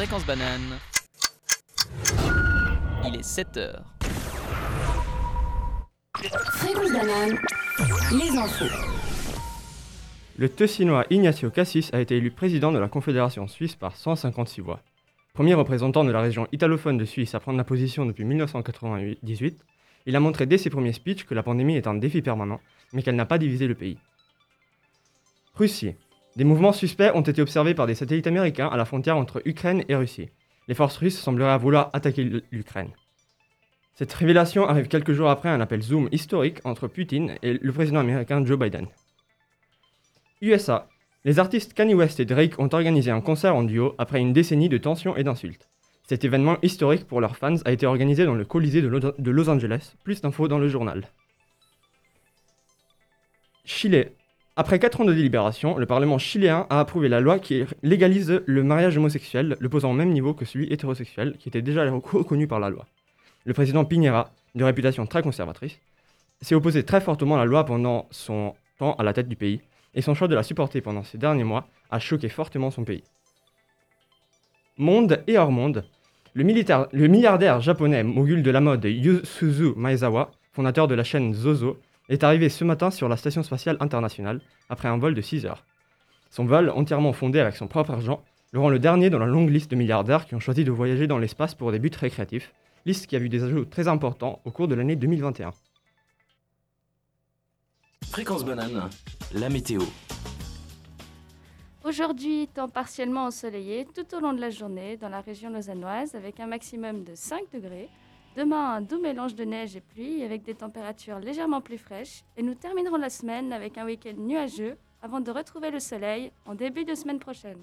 Fréquence banane. Il est 7 heures. Fréquence banane, les infos. Le Tessinois Ignacio Cassis a été élu président de la Confédération suisse par 156 voix. Premier représentant de la région italophone de Suisse à prendre la position depuis 1998, il a montré dès ses premiers speeches que la pandémie est un défi permanent, mais qu'elle n'a pas divisé le pays. Russie. Des mouvements suspects ont été observés par des satellites américains à la frontière entre Ukraine et Russie. Les forces russes sembleraient vouloir attaquer l'Ukraine. Cette révélation arrive quelques jours après un appel Zoom historique entre Poutine et le président américain Joe Biden. USA. Les artistes Kanye West et Drake ont organisé un concert en duo après une décennie de tensions et d'insultes. Cet événement historique pour leurs fans a été organisé dans le Colisée de Los Angeles. Plus d'infos dans le journal. Chili. Après 4 ans de délibération, le Parlement chiléen a approuvé la loi qui légalise le mariage homosexuel, le posant au même niveau que celui hétérosexuel, qui était déjà reconnu par la loi. Le président Piñera, de réputation très conservatrice, s'est opposé très fortement à la loi pendant son temps à la tête du pays, et son choix de la supporter pendant ces derniers mois a choqué fortement son pays. Monde et hors monde, le, le milliardaire japonais mogul de la mode Yusuzu Maezawa, fondateur de la chaîne Zozo, est arrivé ce matin sur la station spatiale internationale après un vol de 6 heures. Son vol, entièrement fondé avec son propre argent, le rend le dernier dans la longue liste de milliardaires qui ont choisi de voyager dans l'espace pour des buts récréatifs, liste qui a vu des ajouts très importants au cours de l'année 2021. Fréquence banane, la météo. Aujourd'hui, temps partiellement ensoleillé tout au long de la journée dans la région lausannoise avec un maximum de 5 degrés. Demain, un doux mélange de neige et pluie avec des températures légèrement plus fraîches. Et nous terminerons la semaine avec un week-end nuageux avant de retrouver le soleil en début de semaine prochaine.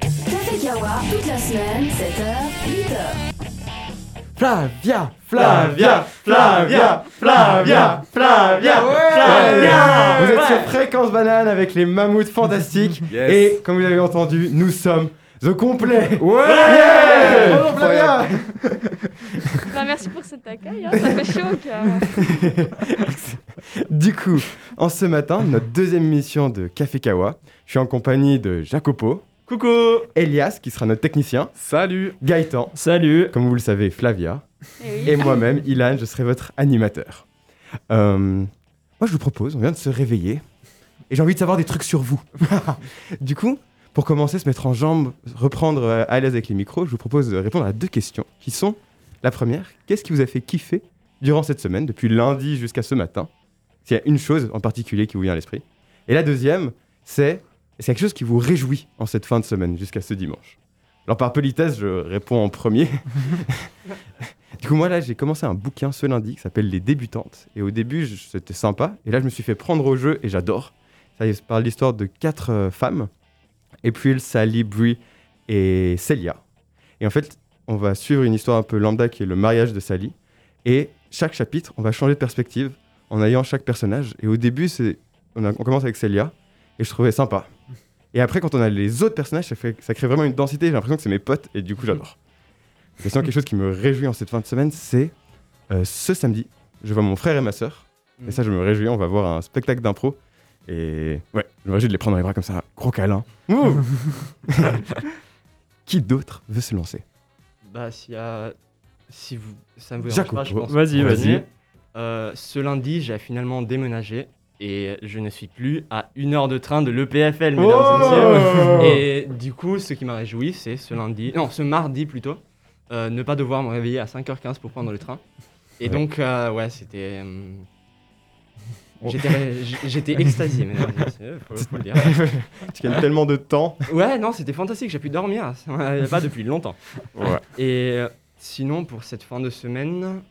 Café Kawa, toute la semaine, 7h, 8h. Flavia, Flavia, Flavia, Flavia, Flavia, Flavia. Vous êtes sur Fréquence Banane avec les mammouths fantastiques. Et comme vous l'avez entendu, nous sommes The Complet. Ouais yeah Flavia bah, Merci pour cet accueil, hein, ça fait chaud Du coup, en ce matin, notre deuxième émission de Café Kawa, je suis en compagnie de Jacopo. Coucou Elias, qui sera notre technicien. Salut Gaëtan. Salut Comme vous le savez, Flavia. Et, moi-même, Ilan, je serai votre animateur. Euh, moi, je vous propose, on vient de se réveiller, et j'ai envie de savoir des trucs sur vous. du coup, pour commencer, se mettre en jambe, reprendre euh, à l'aise avec les micros, je vous propose de répondre à deux questions, qui sont, la première, qu'est-ce qui vous a fait kiffer durant cette semaine, depuis lundi jusqu'à ce matin? S'il y a une chose en particulier qui vous vient à l'esprit. Et la deuxième, c'est c'est quelque chose qui vous réjouit en cette fin de semaine jusqu'à ce dimanche? Alors par politesse, je réponds en premier. du coup, moi là, j'ai commencé un bouquin ce lundi qui s'appelle Les débutantes. Et au début, c'était sympa. Et là, je me suis fait prendre au jeu et j'adore. Ça parle l'histoire de quatre euh, femmes. April, Sally, Brie et Celia. Et en fait, on va suivre une histoire un peu lambda qui est le mariage de Sally. Et chaque chapitre, on va changer de perspective en ayant chaque personnage. Et au début, c'est on, on commence avec Celia. Et je trouvais sympa. Et après, quand on a les autres personnages, ça, fait, ça crée vraiment une densité. J'ai l'impression que c'est mes potes et du coup, j'adore. Et sinon, quelque chose qui me réjouit en cette fin de semaine, c'est euh, ce samedi, je vois mon frère et ma soeur. Et ça, je me réjouis. On va voir un spectacle d'impro. Et ouais, je réjouis de les prendre dans les bras comme ça. Gros câlin. qui d'autre veut se lancer? Bah, s'il y a. Si vous. Ça me dérange pas, je pense. Vas-y, vas-y. Euh, ce lundi, j'ai finalement déménagé et je ne suis plus à une heure de train de l'EPFL, mesdames et messieurs. Et du coup, ce qui m'a réjoui, c'est ce lundi, non, ce mardi plutôt, euh, ne pas devoir me réveiller à 5h15 pour prendre le train. Et donc, euh, ouais, c'était. Euh, j'étais extasié, et messieurs, faut, le dire. tu gagnes tellement de temps. Ouais, non, c'était fantastique, j'ai pu dormir, pas depuis longtemps. Ouais. Et sinon, pour cette fin de semaine,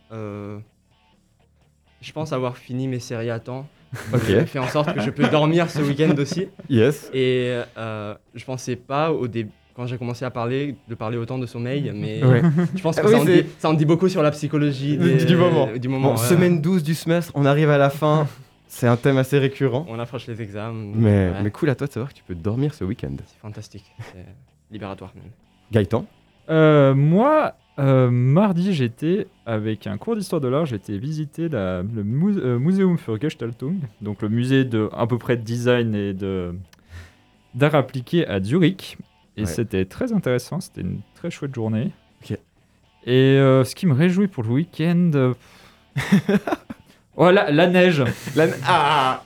je pense avoir fini mes séries à temps. J'ai fait en sorte que je peux dormir ce week-end aussi. Yes. Et euh, je pensais pas au début quand j'ai commencé à parler, de parler autant de sommeil, mais je pense que ça, en dit, beaucoup sur la psychologie du moment. Du moment Semaine 12 du semestre, on arrive à la fin, c'est un thème assez récurrent. On approche les examens. Mais, mais cool à toi de savoir que tu peux dormir ce week-end. C'est fantastique, c'est libératoire même. Gaëtan euh, Moi, euh, mardi, j'étais avec un cours d'histoire de l'art, j'étais visiter le euh, Museum für Gestaltung, donc le musée de à peu près de design et de d'art appliqué à Zurich. Et Ouais. c'était très intéressant, c'était une très chouette journée. Ok. Et euh, ce qui me réjouit pour le week-end. euh, oh, la, la neige La- Ah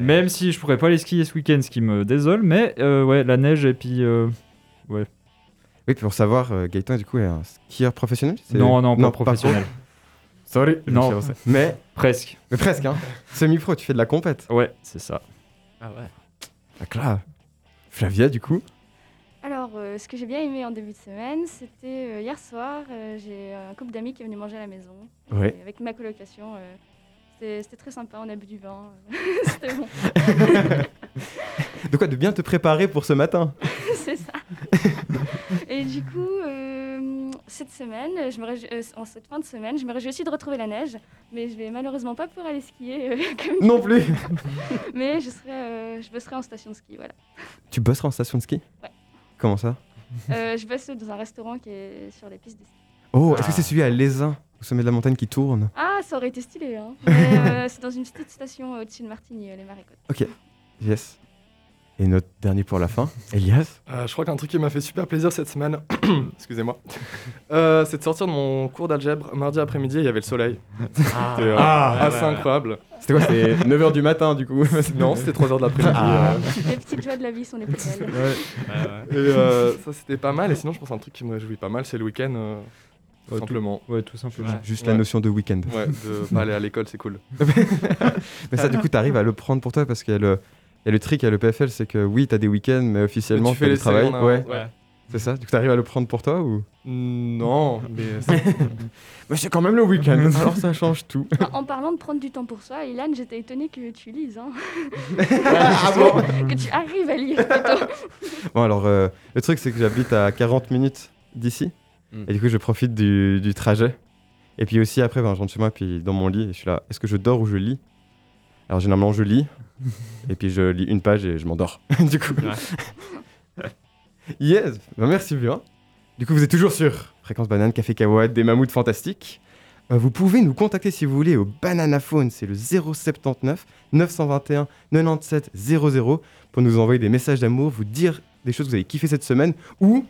Même si je pourrais pas aller skier ce week-end, ce qui me désole, mais euh, ouais, la neige et puis. euh, Oui, puis pour savoir, euh, Gaëtan, du coup, est un skieur professionnel c'est- Non, non, pas professionnel. Sorry. Non. je me suis avancé. Mais, Presque. mais presque, hein. Semi-pro, tu fais de la compète. Ouais, c'est ça. Ah ouais. Ah, clair. Flavia, du coup Alors, euh, ce que j'ai bien aimé en début de semaine, c'était euh, hier soir, euh, j'ai un couple d'amis qui est venu manger à la maison. Ouais. Et avec ma colocation, euh, c'était très sympa, on a bu du vin. c'était bon, De quoi De bien te préparer pour ce matin c'est ça. Et du coup, euh, cette semaine, je me réjou- euh, en cette fin de semaine, je me réjouis aussi de retrouver la neige, mais je vais malheureusement pas pouvoir aller skier. euh, comme Non plus. Mais je, serai, euh, je bosserai en station de ski, voilà. Tu bosseras en station de ski Ouais. Comment ça Euh, je bosse dans un restaurant qui est sur les pistes de ski. Oh, est-ce que Ah. c'est celui à Lézin, au sommet de la montagne qui tourne? Ah, ça aurait été stylé, hein. Euh, c'est dans une petite station euh, au-dessus de Martigny, euh, les Marécottes. Yes. Et notre dernier pour la fin, Elias? Euh, je crois qu'un truc qui m'a fait super plaisir cette semaine, excusez-moi, euh, c'est de sortir de mon cours d'algèbre mardi après-midi, il y avait le soleil. Ah, C'était euh, Ah, assez incroyable. C'était quoi C'était 9h du matin, du coup Non, c'était 3h de l'après-midi. Ah. euh, Les petites joies de la vie sont les plus belles. et euh, ça, c'était pas mal. Et sinon, je pense un truc qui me réjouit pas mal, c'est le week-end, euh, tout Ouais, simplement. Ouais, tout simplement. Ouais. Juste Ouais. la notion de week-end. Ouais, de pas aller à l'école, c'est cool. Mais ça, du coup, t'arrives à le prendre pour toi parce qu'il y a le, il y a le trick à l'EPFL, c'est que oui, t'as des week-ends, mais officiellement, tu fais du travail. Ouais, c'est ça. Du coup, t'arrives à le prendre pour toi ou? Non, mais c'est- Mais c'est quand même le week-end, alors ça change tout. En, parlant de prendre du temps pour soi, Ilan, j'étais étonnée que tu lises, hein. ah bon que tu arrives à lire plutôt. Bon, alors, euh, le truc, c'est que j'habite à 40 minutes d'ici. Mm. Et du coup, je profite du, du trajet. Et puis aussi, après, ben, je rentre chez moi, puis dans mon lit, et je suis là, est-ce que je dors ou je lis? Alors, généralement, je lis. et puis, je lis une page et je m'endors. du coup. yes Ben, Merci bien. Du coup, vous êtes toujours sur Fréquence Banane, Café Kawatt, des mammouths fantastiques. Euh, vous pouvez nous contacter si vous voulez au Bananaphone, c'est le 079 921 97 00 pour nous envoyer des messages d'amour, vous dire des choses que vous avez kiffé cette semaine ou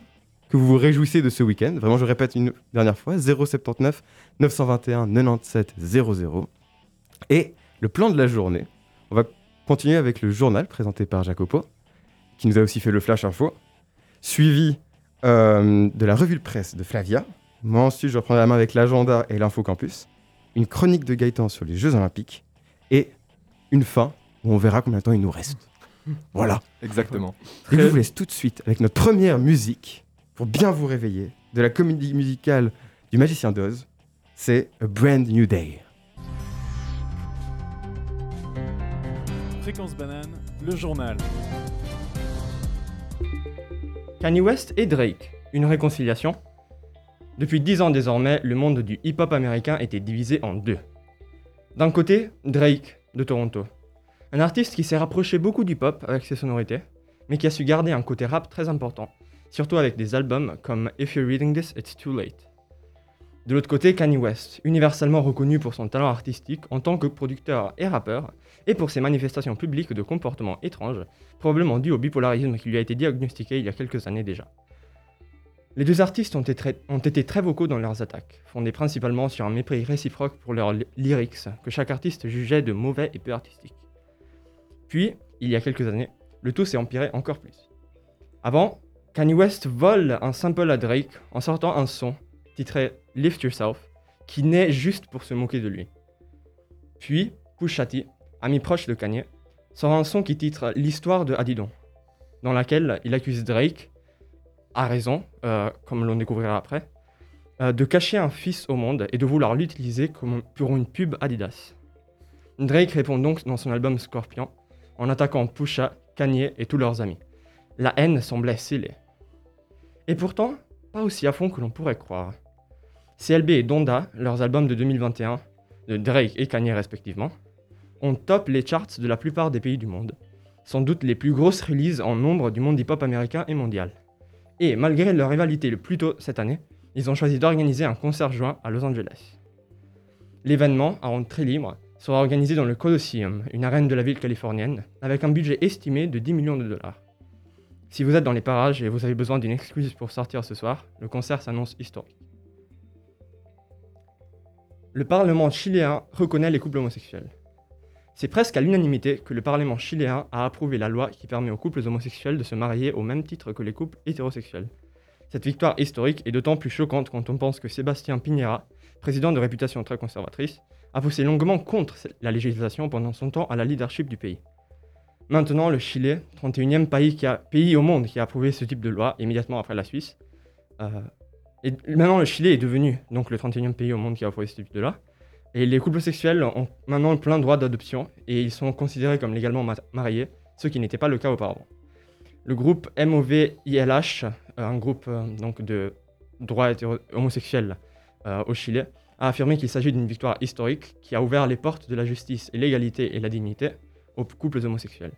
que vous vous réjouissez de ce week-end. Vraiment, je répète une dernière fois 079 921 97 00. Et le plan de la journée, on va continuer avec le journal présenté par Jacopo, qui nous a aussi fait le flash info, suivi euh, de la revue de presse de Flavia. Moi ensuite, je reprends la main avec l'agenda et l'info campus, une chronique de Gaëtan sur les Jeux Olympiques et une fin où on verra combien de temps il nous reste. Voilà. exactement. Et je vous laisse tout de suite avec notre première musique pour bien vous réveiller de la comédie musicale du Magicien d'Oz. C'est A Brand New Day. Fréquence banane, le journal. Kanye West et Drake, une réconciliation Depuis 10 ans désormais, le monde du hip-hop américain était divisé en deux. D'un côté, Drake, de Toronto. Un artiste qui s'est rapproché beaucoup du pop avec ses sonorités, mais qui a su garder un côté rap très important, surtout avec des albums comme If You're Reading This, It's Too Late. De l'autre côté, Kanye West, universellement reconnu pour son talent artistique en tant que producteur et rappeur, et pour ses manifestations publiques de comportements étranges, probablement dû au bipolarisme qui lui a été diagnostiqué il y a quelques années déjà. Les deux artistes ont été, très, ont été très vocaux dans leurs attaques, fondées principalement sur un mépris réciproque pour leurs ly- lyrics, que chaque artiste jugeait de mauvais et peu artistiques. Puis, il y a quelques années, le tout s'est empiré encore plus. Avant, Kanye West vole un sample à Drake en sortant un son titré Lift Yourself, qui naît juste pour se moquer de lui. Puis, Pusha ami proche de Kanye, sort un son qui titre L'histoire de Adidon, dans laquelle il accuse Drake, à raison, euh, comme l'on découvrira après, euh, de cacher un fils au monde et de vouloir l'utiliser comme pour une pub Adidas. Drake répond donc dans son album Scorpion en attaquant Pusha, Kanye et tous leurs amis. La haine semblait scellée. Et pourtant, pas aussi à fond que l'on pourrait croire. CLB et Donda, leurs albums de 2021, de Drake et Kanye respectivement, ont top les charts de la plupart des pays du monde. Sans doute les plus grosses releases en nombre du monde hip-hop américain et mondial. Et malgré leur rivalité le plus tôt cette année, ils ont choisi d'organiser un concert juin à Los Angeles. L'événement, à entrée libre, sera organisé dans le Colosseum, une arène de la ville californienne, avec un budget estimé de 10 millions de dollars. Si vous êtes dans les parages et vous avez besoin d'une excuse pour sortir ce soir, le concert s'annonce historique. Le Parlement chiléen reconnaît les couples homosexuels. C'est presque à l'unanimité que le Parlement chiléen a approuvé la loi qui permet aux couples homosexuels de se marier au même titre que les couples hétérosexuels. Cette victoire historique est d'autant plus choquante quand on pense que Sébastien Piñera, président de réputation très conservatrice, a poussé longuement contre la législation pendant son temps à la leadership du pays. Maintenant, le Chili, 31e pays, pays au monde qui a approuvé ce type de loi, immédiatement après la Suisse. Euh, et maintenant, le Chili est devenu donc le 31e pays au monde qui a approuvé ce type de loi. Et les couples sexuels ont maintenant plein droit d'adoption et ils sont considérés comme légalement mariés, ce qui n'était pas le cas auparavant. Le groupe MOVILH, euh, un groupe euh, donc de droits homosexuels au Chili, a affirmé qu'il s'agit d'une victoire historique qui a ouvert les portes de la justice et l'égalité et la dignité aux couples homosexuels.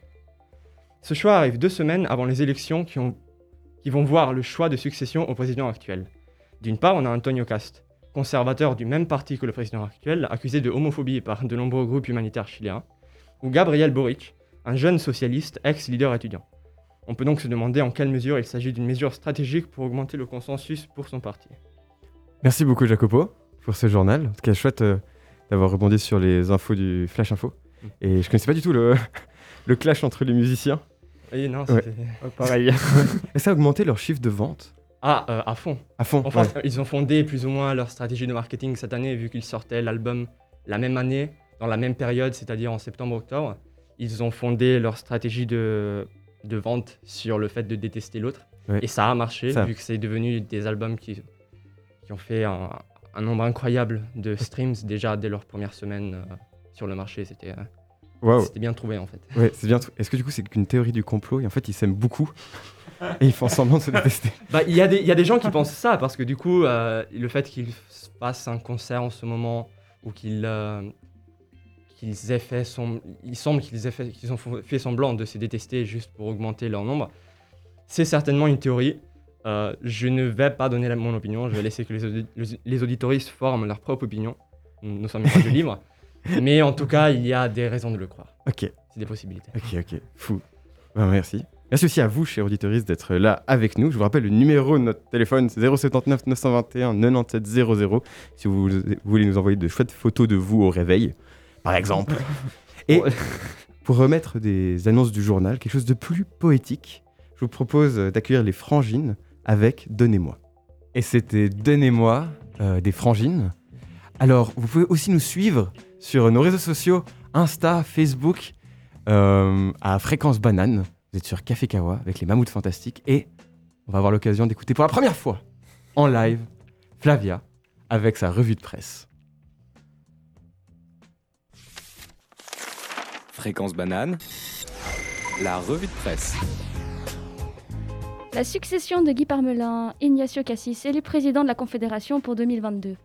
Ce choix arrive deux semaines avant les élections qui, ont, qui vont voir le choix de succession au président actuel. D'une part, on a Antonio Cast, conservateur du même parti que le président actuel, accusé de homophobie par de nombreux groupes humanitaires chiléens, ou Gabriel Boric, un jeune socialiste ex-leader étudiant. On peut donc se demander en quelle mesure il s'agit d'une mesure stratégique pour augmenter le consensus pour son parti. Merci beaucoup Jacopo pour ce journal. En tout cas, chouette euh, d'avoir rebondi sur les infos du Flash Info. Et je connaissais pas du tout le, le clash entre les musiciens. Oui, non, c'était pareil. Et ça a augmenté leur chiffre de vente Ah, euh, à fond. À fond. Enfin, ils ont fondé plus ou moins leur stratégie de marketing cette année, vu qu'ils sortaient l'album la même année, dans la même période, c'est-à-dire en septembre-octobre. Ils ont fondé leur stratégie de, de vente sur le fait de détester l'autre. Et ça a marché, vu que c'est devenu des albums qui, qui ont fait un, un nombre incroyable de streams déjà dès leur première semaine euh, sur le marché. C'était euh, C'était bien trouvé en fait. Ouais, c'est bien. Est-ce que du coup c'est qu'une théorie du complot et en fait ils s'aiment beaucoup et ils font semblant de se détester? Bah il y, a des, y a des gens qui pensent ça parce que du coup euh, le fait qu'ils fassent un concert en ce moment ou qu'ils qu'ils aient fait son, il semble qu'ils aient fait, qu'ils ont fait semblant de se détester juste pour augmenter leur nombre. C'est certainement une théorie. Euh, je ne vais pas donner mon opinion. Je vais laisser que les, les auditoristes forment leur propre opinion. Nous sommes pas de livre. Mais en tout cas, il y a des raisons de le croire. Ok. C'est des possibilités. Ok, ok. Fou. Ben, merci. Merci aussi à vous, chers auditoristes, d'être là avec nous. Je vous rappelle le numéro de notre téléphone, c'est 079 921 9700. Si vous, voulez nous envoyer de chouettes photos de vous au réveil, par exemple. Et pour remettre des annonces du journal, quelque chose de plus poétique, je vous propose d'accueillir les frangines avec Donnez-moi. Et c'était Donnez-moi euh, des frangines. Alors, vous pouvez aussi nous suivre sur nos réseaux sociaux, Insta, Facebook, euh, à Fréquence Banane. Vous êtes sur Café Kawa avec les Mammouths Fantastiques et on va avoir l'occasion d'écouter pour la première fois en live Flavia avec sa revue de presse. Fréquence Banane, la revue de presse. La succession de Guy Parmelin, Ignacio Cassis, élu président de la Confédération pour 2022.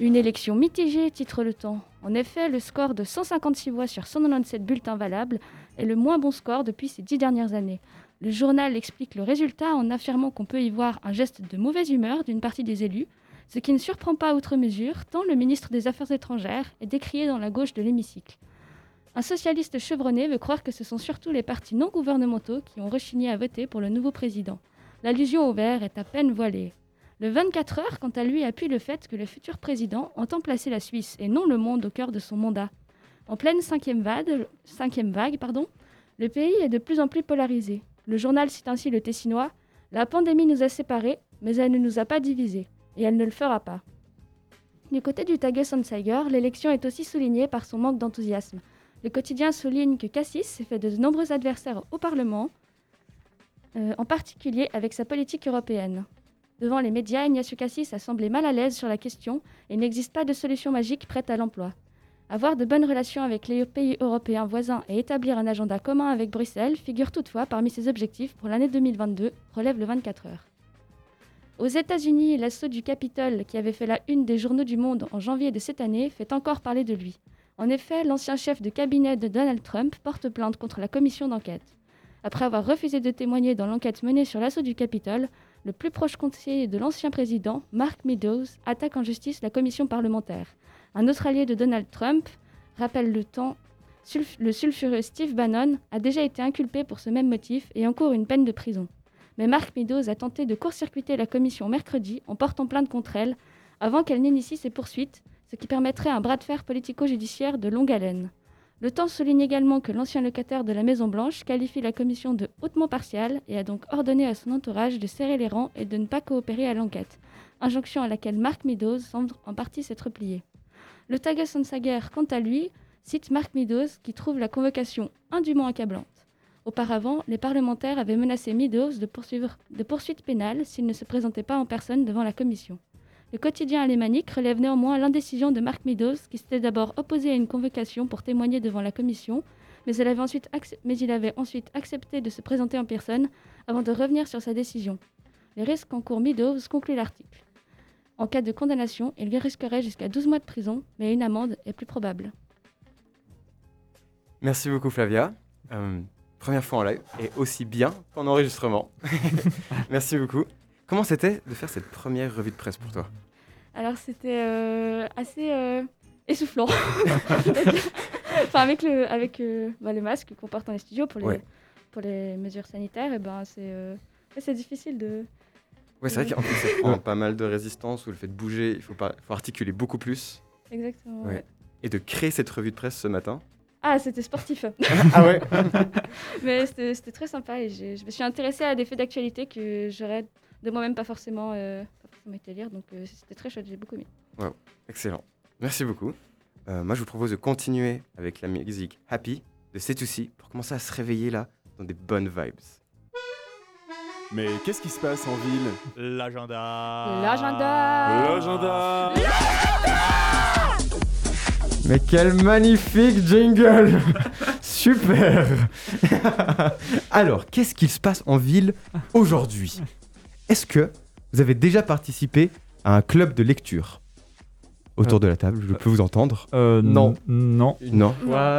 Une élection mitigée, titre le temps. En effet, le score de 156 voix sur 197 bulletins valables est le moins bon score depuis ces dix dernières années. Le journal explique le résultat en affirmant qu'on peut y voir un geste de mauvaise humeur d'une partie des élus, ce qui ne surprend pas outre mesure, tant le ministre des Affaires étrangères est décrié dans la gauche de l'hémicycle. Un socialiste chevronné veut croire que ce sont surtout les partis non gouvernementaux qui ont rechigné à voter pour le nouveau président l'allusion au vert est à peine voilée. Le 24 heures, quant à lui, appuie le fait que le futur président entend placer la Suisse et non le monde au cœur de son mandat. En pleine cinquième vague, le pays est de plus en plus polarisé. Le journal cite ainsi le Tessinois La pandémie nous a séparés, mais elle ne nous a pas divisés, et elle ne le fera pas. Du côté du Tagesanzeiger, l'élection est aussi soulignée par son manque d'enthousiasme. Le quotidien souligne que Cassis s'est fait de nombreux adversaires au Parlement, euh, en particulier avec sa politique européenne. Devant les médias, Ignacio Cassis a semblé mal à l'aise sur la question et il n'existe pas de solution magique prête à l'emploi. Avoir de bonnes relations avec les pays européens voisins et établir un agenda commun avec Bruxelles figure toutefois parmi ses objectifs pour l'année 2022, relève le 24 heures. Aux États-Unis, l'assaut du Capitole, qui avait fait la une des journaux du monde en janvier de cette année, fait encore parler de lui. En effet, l'ancien chef de cabinet de Donald Trump porte plainte contre la commission d'enquête. Après avoir refusé de témoigner dans l'enquête menée sur l'assaut du Capitole, le plus proche conseiller de l'ancien président, Mark Meadows, attaque en justice la commission parlementaire. Un autre allié de Donald Trump, rappelle le temps, le sulfureux Steve Bannon, a déjà été inculpé pour ce même motif et encourt une peine de prison. Mais Marc Meadows a tenté de court-circuiter la commission mercredi en portant plainte contre elle avant qu'elle n'initie ses poursuites, ce qui permettrait un bras de fer politico-judiciaire de longue haleine. Le temps souligne également que l'ancien locataire de la Maison-Blanche qualifie la commission de hautement partiale et a donc ordonné à son entourage de serrer les rangs et de ne pas coopérer à l'enquête, injonction à laquelle Mark Meadows semble en partie s'être plié. Le Taga Sager, quant à lui, cite Mark Meadows qui trouve la convocation indûment accablante. Auparavant, les parlementaires avaient menacé Meadows de, de poursuites pénales s'il ne se présentait pas en personne devant la commission. Le quotidien alémanique relève néanmoins l'indécision de Mark Meadows, qui s'était d'abord opposé à une convocation pour témoigner devant la commission, mais, il avait ensuite accepté de se présenter en personne avant de revenir sur sa décision. Les risques qu'encourt Meadows conclut l'article. En cas de condamnation, il risquerait jusqu'à 12 mois de prison, mais une amende est plus probable. Merci beaucoup Flavia. Euh, première fois en live et aussi bien qu'en enregistrement. Merci beaucoup. Comment c'était de faire cette première revue de presse pour toi? Alors c'était euh, assez euh, essoufflant. enfin avec le avec bah, le masque qu'on porte dans les studios pour les pour les mesures sanitaires, et ben c'est c'est difficile de. Ouais, c'est vrai qu'en plus, ça prend pas mal de résistance ou le fait de bouger, il faut, pas, faut articuler beaucoup plus. Exactement. Et de créer cette revue de presse ce matin, ah, c'était sportif. ah ouais? Mais c'était très sympa et je me suis intéressée à des faits d'actualité que j'aurais de moi-même pas forcément, euh, été lire. Donc euh, c'était très chouette, j'ai beaucoup aimé. Wow, excellent. Merci beaucoup. Euh, moi, je vous propose de continuer avec la musique Happy de C2C pour commencer à se réveiller là dans des bonnes vibes. Mais qu'est-ce qui se passe en ville? L'agenda L'agenda L'agenda mais quel magnifique jingle Super Alors, qu'est-ce qu'il se passe en ville aujourd'hui? Est-ce que vous avez déjà participé à un club de lecture Autour de la table, je peux vous entendre euh, Non. Non. Non.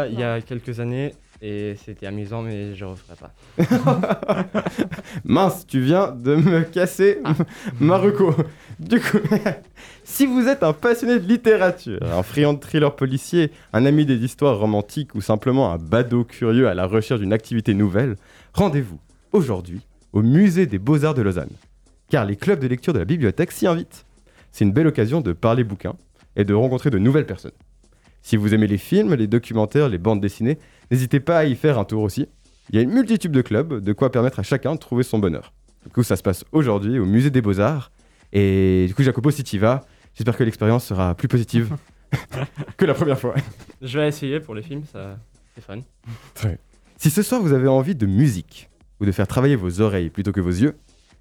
il y a quelques années, et c'était amusant, mais je referai pas. Mince, tu viens de me casser ma Du coup, si vous êtes un passionné de littérature, un friand de thriller policier, un ami des histoires romantiques ou simplement un badaud curieux à la recherche d'une activité nouvelle, rendez-vous aujourd'hui au Musée des Beaux-Arts de Lausanne. Car les clubs de lecture de la bibliothèque s'y invitent. C'est une belle occasion de parler bouquins et de rencontrer de nouvelles personnes. Si vous aimez les films, les documentaires, les bandes dessinées, n'hésitez pas à y faire un tour aussi. Il y a une multitude de clubs, de quoi permettre à chacun de trouver son bonheur. Du coup, ça se passe aujourd'hui au Musée des Beaux-Arts. Et du coup, Jacopo, si tu vas, j'espère que l'expérience sera plus positive que la première fois. Je vais essayer pour les films, ça c'est fun. Si ce soir vous avez envie de musique ou de faire travailler vos oreilles plutôt que vos yeux,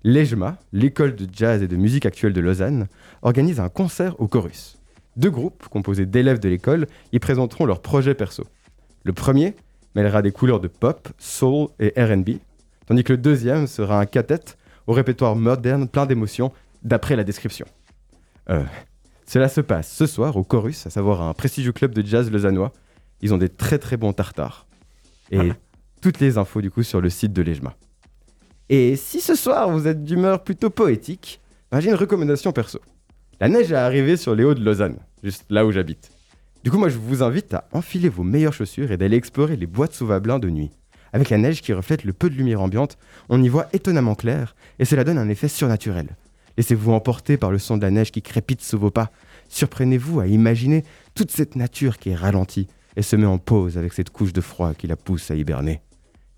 l'EJMA, l'école de jazz et de musique actuelle de Lausanne, organise un concert au chorus. Deux groupes, composés d'élèves de l'école, y présenteront leurs projets perso. Le premier mêlera des couleurs de pop, soul et RB, tandis que le deuxième sera un quartet au répertoire moderne plein d'émotions, d'après la description. Euh, cela se passe ce soir au Chorus, à savoir un prestigieux club de jazz lausannois. Ils ont des très très bons tartares. Et ah. toutes les infos du coup sur le site de l'EJMA. Et si ce soir vous êtes d'humeur plutôt poétique, ben, j'ai une recommandation perso. La neige est arrivée sur les hauts de Lausanne, juste là où j'habite. Du coup, moi, je vous invite à enfiler vos meilleures chaussures et d'aller explorer les bois de Sauvablin de nuit. Avec la neige qui reflète le peu de lumière ambiante, on y voit étonnamment clair et cela donne un effet surnaturel. Laissez-vous emporter par le son de la neige qui crépite sous vos pas. Surprenez-vous à imaginer toute cette nature qui est ralentie et se met en pause avec cette couche de froid qui la pousse à hiberner.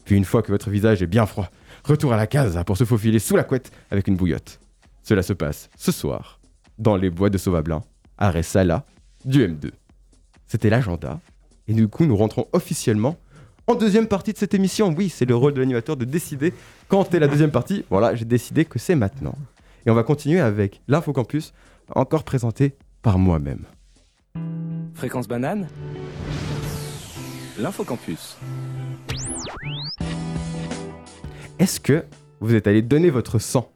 Puis une fois que votre visage est bien froid, retour à la case pour se faufiler sous la couette avec une bouillotte. Cela se passe ce soir, dans les bois de Sauvablin, à Ressala, du M2. C'était l'agenda. Et du coup, nous rentrons officiellement en deuxième partie de cette émission. Oui, c'est le rôle de l'animateur de décider quand est la deuxième partie. Voilà, j'ai décidé que c'est maintenant. Et on va continuer avec l'Info Campus, encore présenté par moi-même. Fréquence banane L'Info Campus. Est-ce que vous êtes allé donner votre sang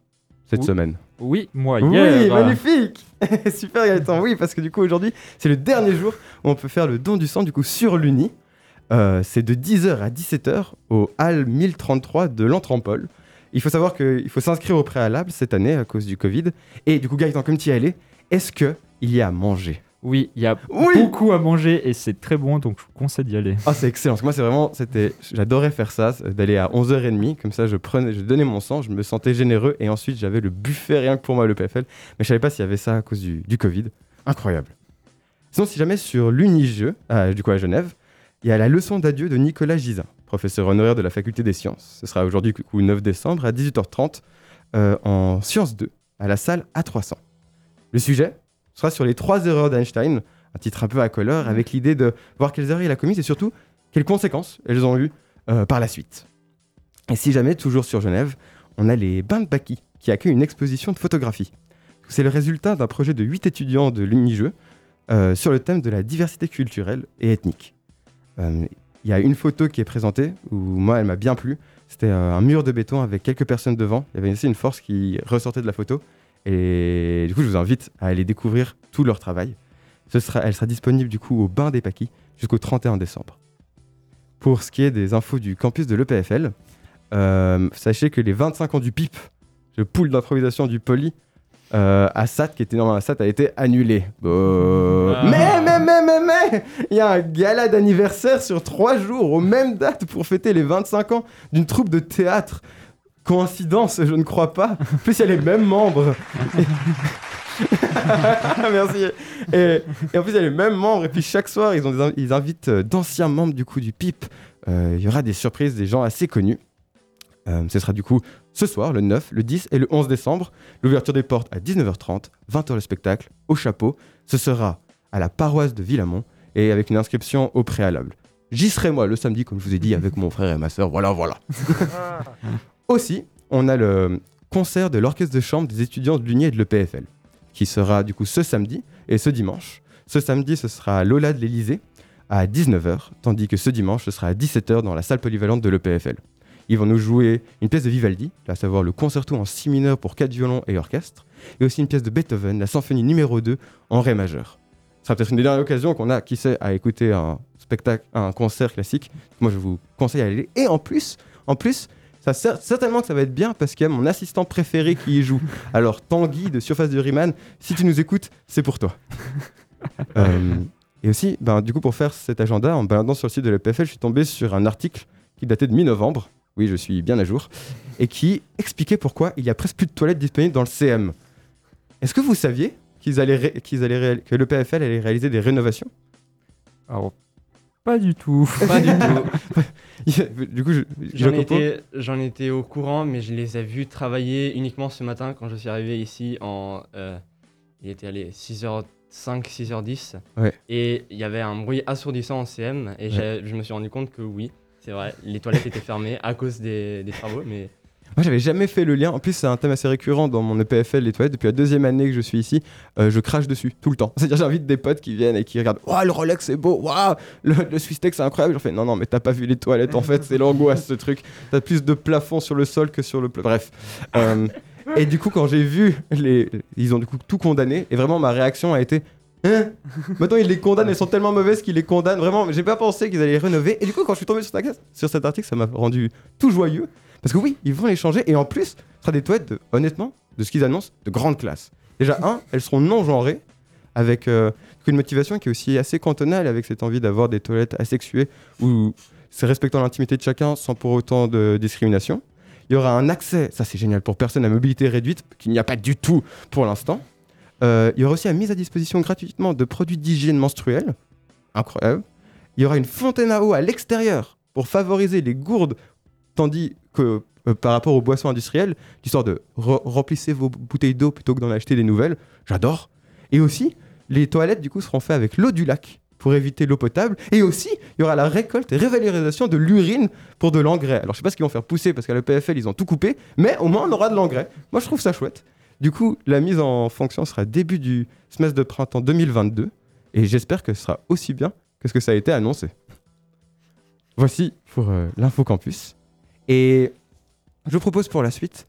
cette semaine oui, moi, hier. Oui, magnifique Super Gaëtan, oui, parce que du coup, aujourd'hui, c'est le dernier jour où on peut faire le don du sang, du coup, sur l'Uni. Euh, c'est de 10h à 17h au Hall 1033 de l'Entrampole. Il faut savoir qu'il faut s'inscrire au préalable cette année à cause du Covid. Et du coup, Gaëtan, comme tu y allé, est-ce qu'il y a à manger? Oui, il y a Oui beaucoup à manger et c'est très bon, donc je vous conseille d'y aller. Ah, c'est excellent. Parce que moi, c'est vraiment, c'était, j'adorais faire ça, d'aller à 11h30. Comme ça, je prenais, je donnais mon sang, je me sentais généreux. Et ensuite, j'avais le buffet rien que pour moi, le PFL. Mais je savais pas s'il y avait ça à cause du, du Covid. Incroyable. Sinon, si jamais sur l'Unijeu, euh, du coup à Genève, il y a la leçon d'adieu de Nicolas Gisin, professeur honoraire de la faculté des sciences. Ce sera aujourd'hui, du coup, 9 décembre à 18h30 euh, en Sciences 2, à la salle A300. Le sujet? Sera sur les trois erreurs d'Einstein, un titre un peu à couleur, avec l'idée de voir quelles erreurs il a commises et surtout quelles conséquences elles ont eues euh, par la suite. Et si jamais, toujours sur Genève, on a les Bains de Baki, qui accueillent une exposition de photographie. C'est le résultat d'un projet de 8 étudiants de l'Unijeu euh, sur le thème de la diversité culturelle et ethnique. Euh, Il y a une photo qui est présentée, où moi, elle m'a bien plu. C'était un mur de béton avec quelques personnes devant. Il y avait aussi une force qui ressortait de la photo. Et du coup, je vous invite à aller découvrir tout leur travail. Ce sera, elle sera disponible du coup au Bain des Paquis jusqu'au 31 décembre. Pour ce qui est des infos du campus de l'EPFL, euh, sachez que les 25 ans du PIP, le pool d'improvisation du Poly, euh, à SAT, qui était normalement à SAT, a été annulé. Ah. Mais, mais, mais, mais, mais Il y a un gala d'anniversaire sur trois jours, aux mêmes dates, pour fêter les 25 ans d'une troupe de théâtre. Coïncidence, je ne crois pas. En plus, il y a les mêmes membres. Merci. Et, et en plus, il y a les mêmes membres. Et puis, chaque soir, ils, ont des in- ils invitent euh, d'anciens membres du coup du PIP. Euh, Il y aura des surprises, des gens assez connus. Euh, ce sera du coup ce soir, le 9, le 10 et le 11 décembre. L'ouverture des portes à 19h30, 20h le spectacle, au chapeau. Ce sera à la paroisse de Villamont et avec une inscription au préalable. J'y serai moi le samedi, comme je vous ai dit, avec mon frère et ma soeur. Voilà, voilà. Aussi, on a le concert de l'orchestre de chambre des étudiants de l'Uni et de l'EPFL, qui sera du coup ce samedi et ce dimanche. Ce samedi, ce sera à Lola de l'Elysée à 19h, tandis que ce dimanche, ce sera à 17h dans la salle polyvalente de l'EPFL. Ils vont nous jouer une pièce de Vivaldi, à savoir le concerto en si mineur pour quatre violons et orchestre, et aussi une pièce de Beethoven, la symphonie numéro 2 en ré majeur. Ce sera peut-être une des dernières occasions qu'on a, qui sait, à écouter un spectacle, un concert classique. Moi, je vous conseille d'y aller. Et en plus, en plus, ça cer- certainement que ça va être bien parce qu'il y a mon assistant préféré qui y joue. Alors, Tanguy de Surface de Riemann, si tu nous écoutes, c'est pour toi. Euh, et aussi, ben, du coup, pour faire cet agenda, en baladant sur le site de l'EPFL, je suis tombé sur un article qui datait de mi-novembre. Oui, je suis bien à jour. Et qui expliquait pourquoi il y a presque plus de toilettes disponibles dans le CM. Est-ce que vous saviez qu'ils allaient, ré- qu'ils allaient que l'EPFL allait réaliser des rénovations? Alors, pas du tout. Pas du tout. Du coup, je, J'en étais, au courant, mais je les ai vus travailler uniquement ce matin quand je suis arrivé ici en. euh, il était allé 6h05, 6h10. Ouais. Et il y avait un bruit assourdissant en CM. Et je me suis rendu compte que oui, c'est vrai, les toilettes étaient fermées à cause des, des travaux. Mais Moi, j'avais jamais fait le lien. En plus, c'est un thème assez récurrent dans mon EPFL, les toilettes. Depuis la deuxième année que je suis ici, euh, je crache dessus tout le temps. C'est-à-dire, j'invite des potes qui viennent et qui regardent Waouh, le Rolex, c'est beau. Waouh, le, le Swiss Tech, c'est incroyable. Je fais Non, non, mais t'as pas vu les toilettes. En fait, c'est l'angoisse, ce truc. T'as plus de plafond sur le sol que sur le. Bref. Euh, et du coup, quand j'ai vu les. Ils ont du coup tout condamné. Et vraiment, ma réaction a été. Hein? Maintenant, ils les condamnent, elles sont tellement mauvaises qu'ils les condamnent. Vraiment, j'ai pas pensé qu'ils allaient les rénover. Et du coup, quand je suis tombé sur cet article, ça m'a rendu tout joyeux. Parce que oui, ils vont les changer. Et en plus, ce sera des toilettes, honnêtement, de ce qu'ils annoncent, de grande classe. Déjà, un, elles seront non genrées, avec euh, une motivation qui est aussi assez cantonale, avec cette envie d'avoir des toilettes asexuées, où c'est respectant l'intimité de chacun sans pour autant de discrimination. Il y aura un accès, ça c'est génial, pour personnes à mobilité réduite, qu'il n'y a pas du tout pour l'instant. Euh, il y aura aussi la mise à disposition gratuitement de produits d'hygiène menstruelle. Incroyable. Il y aura une fontaine à eau à l'extérieur pour favoriser les gourdes, tandis que euh, par rapport aux boissons industrielles, l'histoire de re- remplissez vos bouteilles d'eau plutôt que d'en acheter des nouvelles. J'adore. Et aussi, les toilettes du coup seront faites avec l'eau du lac pour éviter l'eau potable. Et aussi, il y aura la récolte et révalorisation de l'urine pour de l'engrais. Alors je sais pas ce qu'ils vont faire pousser parce qu'à l'EPFL ils ont tout coupé, mais au moins on aura de l'engrais. Moi je trouve ça chouette. Du coup, la mise en fonction sera début du semestre de printemps 2022 et j'espère que ce sera aussi bien que ce que ça a été annoncé. Voici pour euh, l'info campus. Et je vous propose pour la suite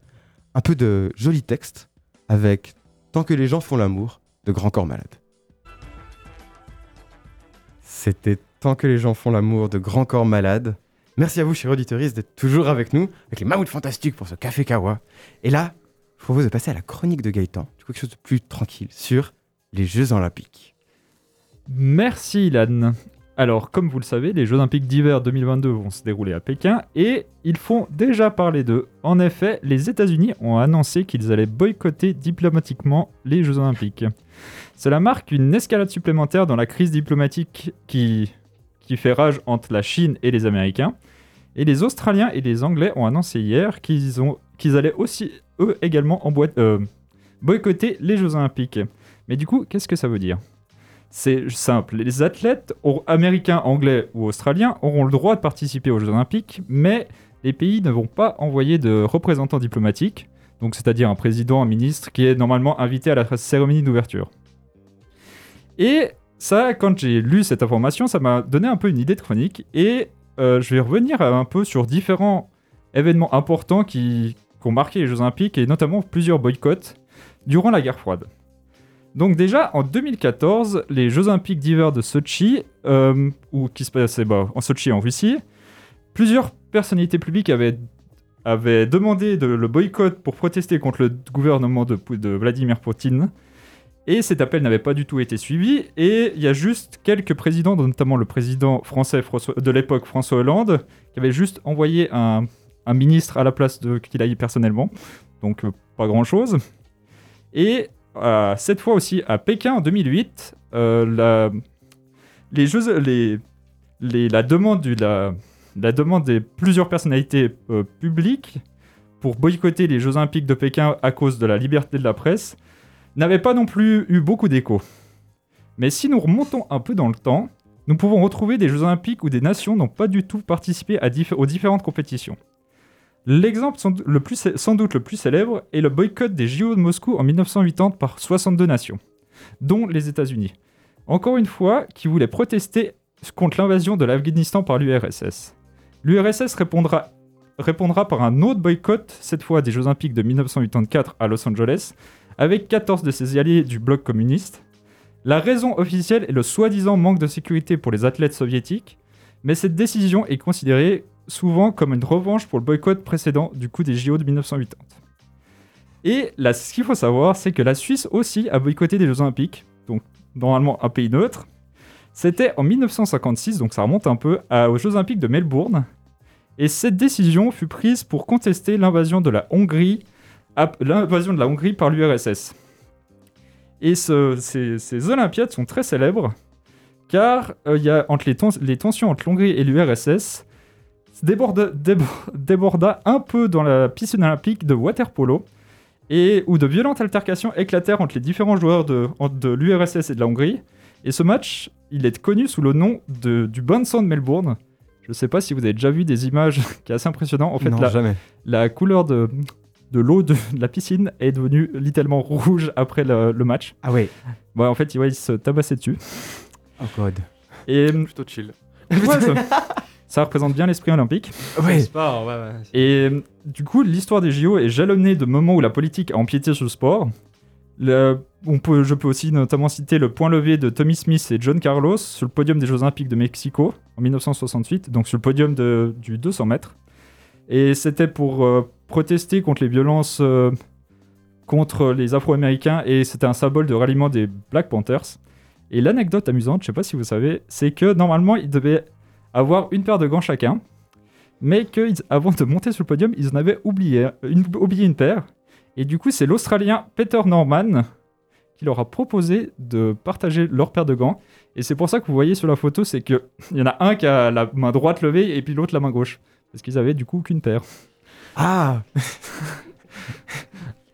un peu de jolis textes avec Tant que les gens font l'amour de Grand Corps Malade. C'était Tant que les gens font l'amour de Grand Corps Malade. Merci à vous, chers auditeurs, d'être toujours avec nous, avec les mammouths fantastiques pour ce café kawa. Et là, je vous propose de passer à la chronique de Gaëtan, quelque chose de plus tranquille, sur les Jeux Olympiques. Merci Ilan. Alors, comme vous le savez, les Jeux Olympiques d'hiver 2022 vont se dérouler à Pékin et ils font déjà parler d'eux. En effet, les États-Unis ont annoncé qu'ils allaient boycotter diplomatiquement les Jeux Olympiques. Cela marque une escalade supplémentaire dans la crise diplomatique qui, qui fait rage entre la Chine et les Américains. Et les Australiens et les Anglais ont annoncé hier qu'ils allaient aussi, eux également, en boîte, euh, boycotter les Jeux Olympiques. Mais du coup, qu'est-ce que ça veut dire? C'est simple. Les athlètes américains, anglais ou australiens auront le droit de participer aux Jeux Olympiques, mais les pays ne vont pas envoyer de représentants diplomatiques, donc c'est-à-dire un président, un ministre, qui est normalement invité à la cérémonie d'ouverture. Et ça, quand j'ai lu cette information, ça m'a donné un peu une idée de chronique, et euh, je vais revenir un peu sur différents événements importants qui ont marqué les Jeux Olympiques, et notamment plusieurs boycotts durant la guerre froide. Donc déjà, en 2014, les Jeux Olympiques d'hiver de Sochi, euh, ou qui se passaient bah, en Sochi en Russie, plusieurs personnalités publiques avaient, demandé de, le boycott pour protester contre le gouvernement de, Vladimir Poutine. Et cet appel n'avait pas du tout été suivi. Et il y a juste quelques présidents, notamment le président français de l'époque François Hollande, qui avait juste envoyé un, un ministre à la place de qu'il aille personnellement. Donc euh, pas grand-chose. Et euh, cette fois aussi à Pékin en 2008, euh, la, demande des plusieurs personnalités euh, publiques pour boycotter les Jeux Olympiques de Pékin à cause de la liberté de la presse n'avait pas non plus eu beaucoup d'écho. Mais si nous remontons un peu dans le temps, nous pouvons retrouver des Jeux Olympiques où des nations n'ont pas du tout participé aux différentes compétitions. L'exemple sans, doute le plus célèbre est le boycott des JO de Moscou en 1980 par 62 nations, dont les États-Unis. Encore une fois, qui voulaient protester contre l'invasion de l'Afghanistan par l'URSS. L'URSS répondra, répondra par un autre boycott, cette fois des Jeux Olympiques de 1984 à Los Angeles, avec 14 de ses alliés du bloc communiste. La raison officielle est le soi-disant manque de sécurité pour les athlètes soviétiques, mais cette décision est considérée souvent comme une revanche pour le boycott précédent du coup des JO de 1980. Et là, ce qu'il faut savoir, c'est que la Suisse aussi a boycotté des Jeux Olympiques, donc normalement un pays neutre. C'était en 1956, donc ça remonte un peu, aux Jeux Olympiques de Melbourne. Et cette décision fut prise pour contester l'invasion de la Hongrie, par l'URSS. Et ce- ces, Olympiades sont très célèbres, car euh, il y a entre les tensions entre l'Hongrie et l'URSS déborda, débor- déborda un peu dans la piscine olympique de waterpolo et où de violentes altercations éclatèrent entre les différents joueurs de, de l'URSS et de la Hongrie. Et ce match, il est connu sous le nom de, du Bunsen de Melbourne. Je ne sais pas si vous avez déjà vu des images qui est assez impressionnant. En fait, non, la, jamais. la couleur de, de l'eau de, de la piscine est devenue littéralement rouge après le, le match. Ah ouais. Ouais, en fait, ouais, ils se tabassaient dessus. Oh god. Et Plutôt chill. ouais, ça, représente bien l'esprit olympique. Ouais. Sport, ouais, ouais. Et euh, du coup, l'histoire des JO est jalonnée de moments où la politique a empiété sur le sport. Le- on peut, je peux aussi notamment citer le point levé de Tommy Smith et John Carlos sur le podium des Jeux Olympiques de Mexico en 1968, donc sur le podium de- du 200 mètres. Et c'était pour euh, protester contre les violences euh, contre les Afro-Américains et c'était un symbole de ralliement des Black Panthers. Et l'anecdote amusante, je sais pas si vous savez, c'est que normalement ils devaient avoir une paire de gants chacun, mais qu'avant de monter sur le podium, ils en avaient oublié une, oublié une paire. Et du coup, c'est l'Australien Peter Norman qui leur a proposé de partager leur paire de gants. Et c'est pour ça que vous voyez sur la photo, c'est qu'il y en a un qui a la main droite levée et puis l'autre la main gauche. Parce qu'ils avaient du coup qu'une paire. Ah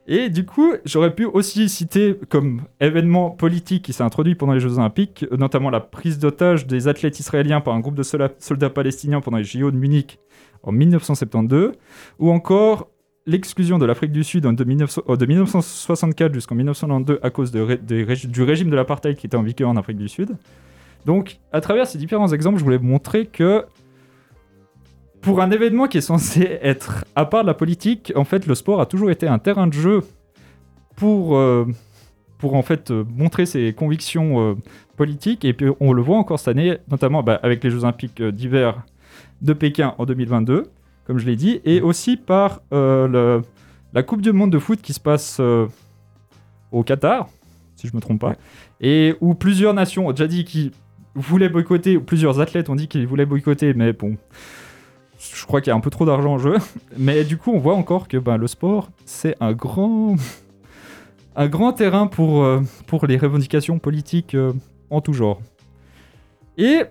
Et du coup, j'aurais pu aussi citer comme événement politique qui s'est introduit pendant les Jeux Olympiques, euh, notamment la prise d'otage des athlètes israéliens par un groupe de soldats palestiniens pendant les JO de Munich en 1972, ou encore l'exclusion de l'Afrique du Sud en de, 1900 euh, de 1964 jusqu'en 1992 à cause du régime de l'apartheid qui était en vigueur en Afrique du Sud. Donc, à travers ces différents exemples, je voulais montrer que pour un événement qui est censé être à part de la politique, en fait, le sport a toujours été un terrain de jeu pour, euh, pour en fait euh, montrer ses convictions euh, politiques. Et puis on le voit encore cette année, notamment bah, avec les Jeux Olympiques d'hiver de Pékin en 2022, comme je l'ai dit, et aussi par le- la Coupe du Monde de foot qui se passe au Qatar. si je me trompe pas, et où plusieurs nations ont déjà dit qu'ils voulaient boycotter, ou plusieurs athlètes ont dit qu'ils voulaient boycotter, mais bon, je crois qu'il y a un peu trop d'argent en jeu. Mais du coup, on voit encore que ben, le sport, c'est un grand, un grand terrain pour, euh, pour les revendications politiques euh, en tout genre. Et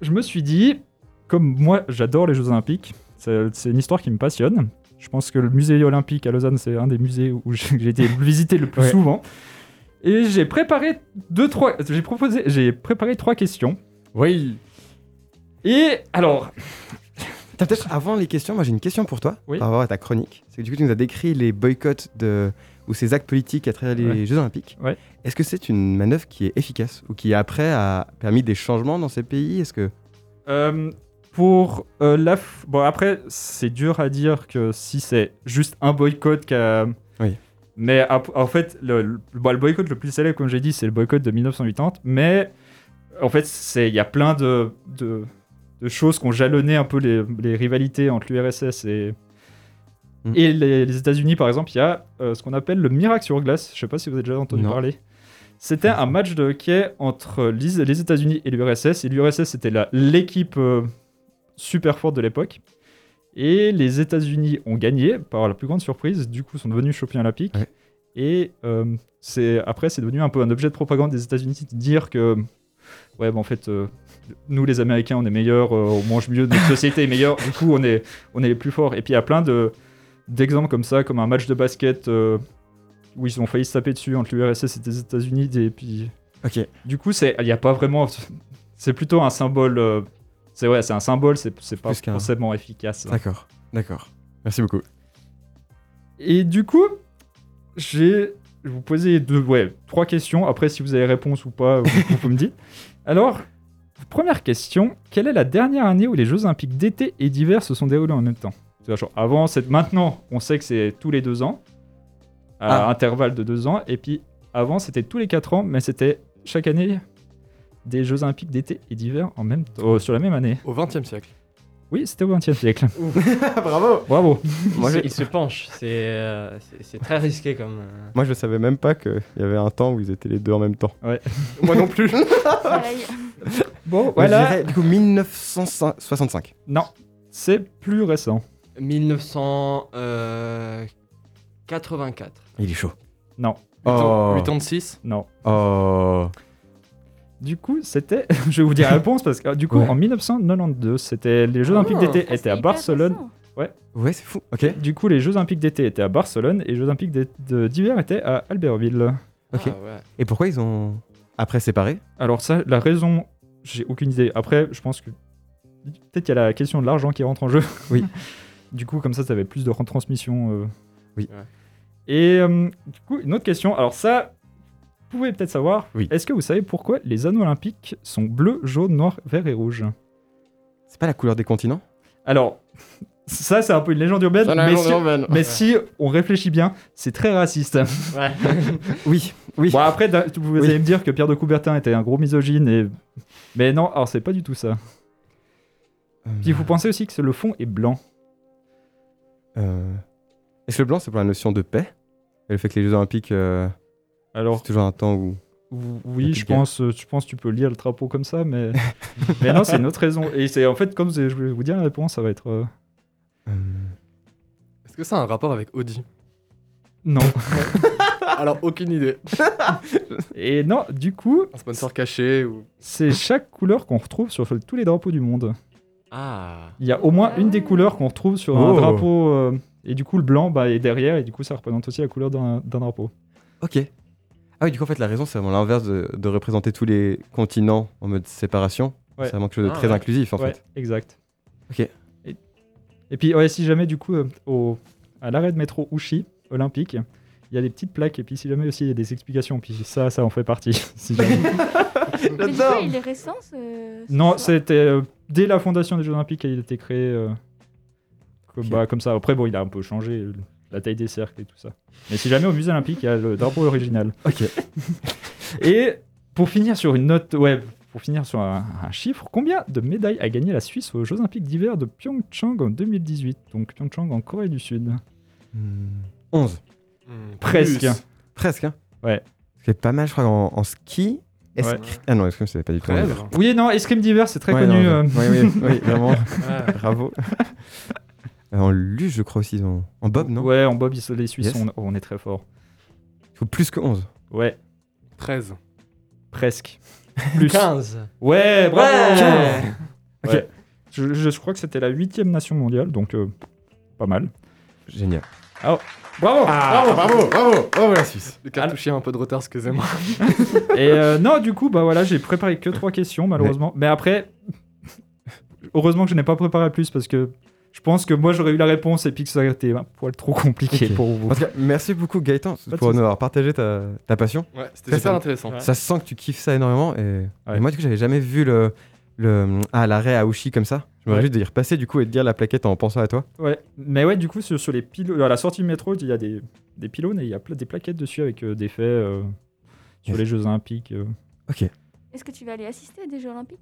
je me suis dit, comme moi, j'adore les Jeux Olympiques, c'est une histoire qui me passionne. Je pense que le musée olympique à Lausanne, c'est un des musées où j'ai été visité le plus Ouais. souvent. Et j'ai préparé deux, trois, j'ai proposé, j'ai préparé trois questions. Oui. Et alors, peut-être avant les questions, moi j'ai une question pour toi Oui. par rapport à ta chronique. C'est que du coup tu nous as décrit les boycotts de ou ces actes politiques à travers les Ouais. Jeux Olympiques. Ouais. Est-ce que c'est une manœuvre qui est efficace ou qui après a permis des changements dans ces pays? Est-ce que Euh, pour euh, la. f- Bon, après, c'est dur à dire que si c'est juste un boycott qui a. Oui. Mais en fait, le, le- bon, le boycott le plus célèbre, comme j'ai dit, c'est le boycott de 1980. Mais en fait, il y a plein de, de, de choses qui ont jalonné un peu les, les rivalités entre l'URSS et, Mm. et les, les États-Unis, par exemple. Il y a euh, ce qu'on appelle le miracle sur glace. Je sais pas si vous avez déjà entendu Non. parler. C'était un match de hockey entre les États-Unis et l'URSS. Et l'URSS, c'était l'équipe euh, super forte de l'époque. Et les États-Unis ont gagné par la plus grande surprise. Du coup, sont devenus champions olympiques. Ouais. Et euh, après, c'est devenu un peu un objet de propagande des États-Unis de dire que, ouais, bah, en fait, euh, nous les Américains, on est meilleurs, euh, on mange mieux, notre société est meilleure. Du coup, on est, on est les plus forts. Et puis il y a plein de d'exemples comme ça, comme un match de basket euh, où ils ont failli se taper dessus entre l'URSS et les États-Unis. Et puis, Ok. du coup, il n'y a pas vraiment. C'est plutôt un symbole. euh, c'est ouais, c'est un symbole. C'est c'est pas forcément efficace. D'accord. D'accord. Merci beaucoup. Et du coup, j'ai je vais vous poser deux, ouais, trois questions. Après, si vous avez réponse ou pas, vous, vous me dites. Alors, première question quelle est la dernière année où les Jeux Olympiques d'été et d'hiver se sont déroulés en même temps? Genre, Avant, c'est maintenant, on sait que c'est tous les deux ans, à Ah. intervalle de deux ans. Et puis, avant, c'était tous les quatre ans, mais c'était chaque année des Jeux Olympiques d'été et d'hiver en même temps, sur la même année. Au XXe siècle. Oui, c'était au XXe siècle. Bravo. Bravo. Moi il, je, se, il se penche. C'est euh, très risqué comme. euh, moi je savais même pas qu'il y avait un temps où ils étaient les deux en même temps. Moi non plus. Bon, voilà. dirais, du coup 1965. Non, c'est plus récent. 1984. Il est chaud. Non, Oh. 86. non. Oh. Du coup, c'était. Je vais vous dire la réponse parce que du coup, Ouais. en 1992, c'était les Jeux Olympiques Ah. d'été Ah, étaient à Barcelone. récent. Ouais, c'est fou. Ok. Du coup, les Jeux Olympiques d'été étaient à Barcelone et les Jeux Olympiques d'hiver étaient à Albertville. Ok. Ah, ouais. Et pourquoi ils ont après séparé? Alors ça, la raison, j'ai aucune idée. Après, je pense que peut-être qu'il y a la question de l'argent qui rentre en jeu. Oui. du coup, comme ça, ça avait plus de retransmission. euh. Oui. Ouais. Et euh, du coup, une autre question. Alors ça, pouvez peut-être savoir. Oui. Est-ce que vous savez pourquoi les anneaux olympiques sont bleus, jaunes, noirs, verts et rouges? C'est pas la couleur des continents? Alors, ça, c'est un peu une légende urbaine. mais si, mais si on réfléchit bien, c'est très raciste. Ouais. Oui, oui. Bon, après, vous Oui. allez me dire que Pierre de Coubertin était un gros misogyne. Et... Mais non, alors c'est pas du tout ça. Euh, Puis vous pensez aussi que le fond est blanc. euh, Est-ce que le blanc c'est pour la notion de paix? Et le fait que les Jeux Olympiques, euh, Alors, c'est toujours un temps où. oui, je pense, euh, je pense que tu peux lire le drapeau comme ça, mais, mais non, c'est une autre raison. Et c'est en fait, comme je vais vous dire la réponse, ça va être euh, euh, Est-ce que ça a un rapport avec Audi? Non. Alors, aucune idée. Et non, du coup, Un sponsor caché ou. c'est chaque couleur qu'on retrouve sur tous les drapeaux du monde. Ah. Il y a au moins une des couleurs qu'on retrouve sur un Oh. drapeau. euh, et du coup, le blanc bah, est derrière, et du coup, ça représente aussi la couleur d'un d'un drapeau. Ok. Ah oui, du coup, en fait, la raison, c'est vraiment l'inverse de, de représenter tous les continents en mode séparation. Ouais. C'est vraiment quelque chose de Ah, très ouais. inclusif, en ouais, fait. exact. Ok. Et, et puis, ouais, si jamais, du coup, euh, au, à l'arrêt de métro Uchi, olympique, il y a des petites plaques, et puis si jamais aussi il y a des explications, puis ça, ça en fait partie. Si jamais- Mais du coup, il est récent ce. ce non, c'était euh, dès la fondation des Jeux Olympiques, il a été créé euh, comme, bah, comme ça. Après, bon, il a un peu changé la taille des cercles et tout ça. Mais si jamais au musée olympique, il y a le drapeau original. Ok. Et pour finir sur une note, ouais, pour finir sur un, un chiffre, combien de médailles a gagné la Suisse aux Jeux Olympiques d'hiver de Pyeongchang en 2018 Donc Pyeongchang en Corée du Sud. Hmm, 11. Hmm, Presque. plus. Presque, hein Ouais. C'est pas mal, je crois, en, en ski. Ouais. Ah non, escrime, c'est pas du tout. Oui, non, Escrime d'hiver, c'est très Ouais, connu. non, euh. Oui, oui, oui, vraiment. Ouais. Bravo. Euh, en luge, je crois aussi. En, en bob, non? Ouais, en Bob, ils- les Suisses, Yes. on, oh, on est très fort. Il faut plus que 11. Ouais, 13. presque. Plus. 15. Ouais, bravo Ouais. Ok. Ouais. Je, je crois que c'était la huitième nation mondiale, donc euh, pas mal. Génial. Bravo bravo, bravo, bravo, bravo la Suisse. Le cartouchier a un peu de retard, excusez-moi. Et euh, non, du coup, bah voilà, j'ai préparé que trois questions, malheureusement. Mais après, heureusement que je n'ai pas préparé plus parce que je pense que moi j'aurais eu la réponse et puis que ça aurait été un poil trop compliqué pour vous. En tout cas, merci beaucoup Gaëtan pour nous avoir partagé ta, ta passion. Ouais, c'était super intéressant. Ouais. Ça se sent que tu kiffes ça énormément. Et, Ouais. et moi, du coup, j'avais jamais vu le, le ah, l'arrêt à Ushi comme ça. Je me Ouais. réjouis de y repasser du coup et de lire la plaquette en pensant à toi. Ouais, mais ouais, du coup, sur, sur les pylônes, à la sortie du métro, il y a des, des pylônes et il y a pla- des plaquettes dessus avec euh, des faits euh, sur Yes. les Jeux Olympiques. euh. Ok. Est-ce que tu vas aller assister à des Jeux Olympiques?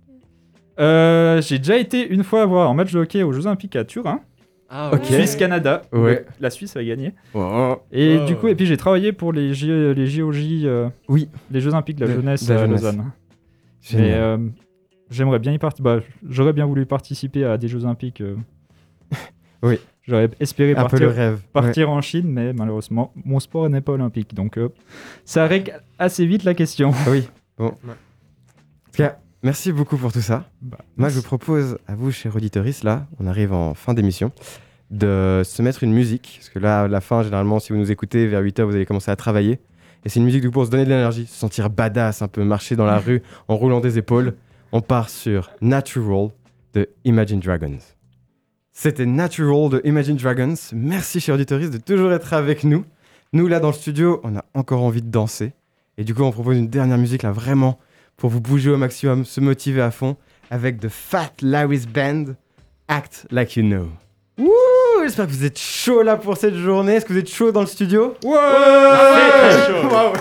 Euh, j'ai déjà été une fois voir un match de hockey aux Jeux Olympiques à Turin, Ah, Ok. Suisse-Canada. Ouais. La Suisse a gagné. Oh. Et Oh. du coup, et puis j'ai travaillé pour les, J- les JOJ, euh, Oui. les Jeux Olympiques de la De- jeunesse de la à jeunesse. Lausanne. Mais euh, j'aimerais bien y participer. Bah, j'aurais bien voulu participer à des Jeux Olympiques. euh. Oui. J'aurais espéré un peu le partir, rêve. partir en Chine, mais malheureusement, mon sport n'est pas olympique. Donc, euh, ça règle assez vite la question. Ah oui. Bon. Merci beaucoup pour tout ça. Bah, Moi, je vous propose à vous, chers auditeurs, là, on arrive en fin d'émission, de se mettre une musique. Parce que là, à la fin, généralement, si vous nous écoutez, vers 8h, vous allez commencer à travailler. Et c'est une musique du coup, pour se donner de l'énergie, se sentir badass, un peu marcher dans la rue en roulant des épaules. On part sur Natural de Imagine Dragons. C'était Natural de Imagine Dragons. Merci, chers auditeurs, de toujours être avec nous. Nous, là, dans le studio, on a encore envie de danser. Et du coup, on propose une dernière musique, là, vraiment, pour vous bouger au maximum, se motiver à fond, avec The Fat Larry's Band, Act Like You Know. Wouh J'espère que vous êtes chaud là pour cette journée. Est-ce que vous êtes chaud dans le studio? Ouais très chaud. Waouh.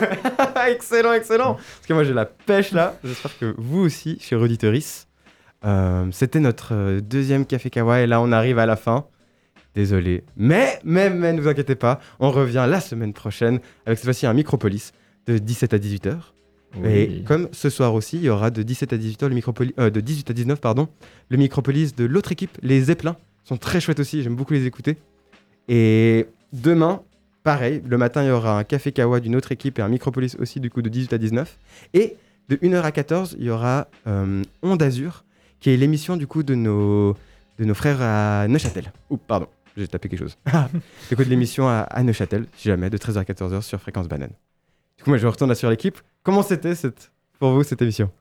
Excellent, excellent Parce que moi j'ai la pêche là. J'espère que vous aussi, chez Auditoris. Euh, C'était notre euh, deuxième Café Kawa et là on arrive à la fin. Désolé. Mais, mais, mais, ne vous inquiétez pas. On revient la semaine prochaine avec cette fois-ci un Micropolis de 17 à 18h. Et comme ce soir aussi, il y aura de 17 à 18h le Micropolis, euh, de 18 à 19 pardon, le Micropolis de l'autre équipe, les Zeppelins, sont très chouettes aussi. J'aime beaucoup les écouter. Et demain, pareil, le matin, il y aura un café kawa d'une autre équipe et un Micropolis aussi du coup de 18 à 19. Et de 1h à 14, il y aura euh, Onde Azur, qui est l'émission du coup de nos de nos frères à Neuchâtel. Oups, pardon, j'ai tapé quelque chose. Écoute l'émission à, à Neuchâtel, si jamais, de 13h à 14h sur Fréquence Banane. Du coup, moi, je retourne là sur l'équipe. Comment c'était cette, pour vous cette émission?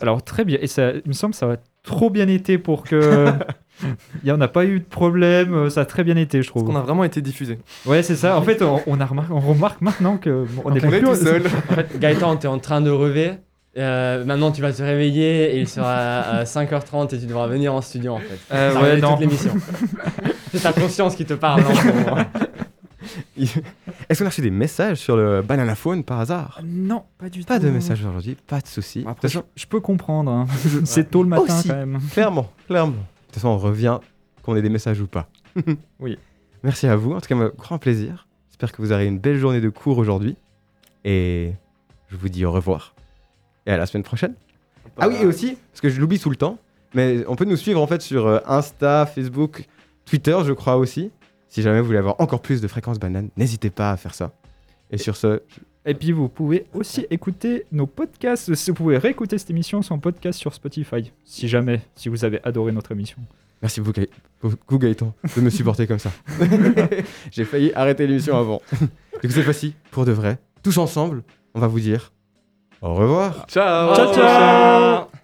Alors, très bien. Et ça, il me semble que ça va trop bien été pour que. Il n'y en a pas eu de problème. euh, Ça a très bien été, je trouve. On a vraiment été diffusé. Ouais, c'est ça. En fait, on, on a remarqué, on remarque maintenant que bon, on On est plus tout seul. En fait, Gaëtan, t'es en train de rêver. Euh, maintenant, tu vas te réveiller et il sera à 5h30 et tu devras venir en studio en fait. Euh, Ça ouais, non. toute l'émission. C'est ta conscience qui te parle moment. Est-ce qu'on a reçu des messages sur le Banana Phone par hasard? Non, pas du tout. Pas de messages aujourd'hui, pas de soucis. Après, je, façon, je peux comprendre. hein. C'est tôt le matin Aussi. quand même. clairement, clairement. De toute façon, on revient qu'on ait des messages ou pas. Oui. Merci à vous. En tout cas, un grand plaisir. J'espère que vous aurez une belle journée de cours aujourd'hui. Et je vous dis au revoir. Et à la semaine prochaine. Ah oui, et aussi, parce que je l'oublie tout le temps, mais on peut nous suivre en fait sur euh, Insta, Facebook, Twitter, je crois aussi. Si jamais vous voulez avoir encore plus de fréquences bananes, n'hésitez pas à faire ça. Et sur ce, Et puis, vous pouvez aussi écouter nos podcasts. Vous pouvez réécouter cette émission sans podcast sur Spotify. Si jamais, si vous avez adoré notre émission. merci beaucoup, Gaë- beaucoup, Gaëtan de me supporter comme ça. J'ai failli arrêter l'émission avant. Du coup, cette fois-ci, pour de vrai, tous ensemble, on va vous dire au revoir. Ciao Ciao, ciao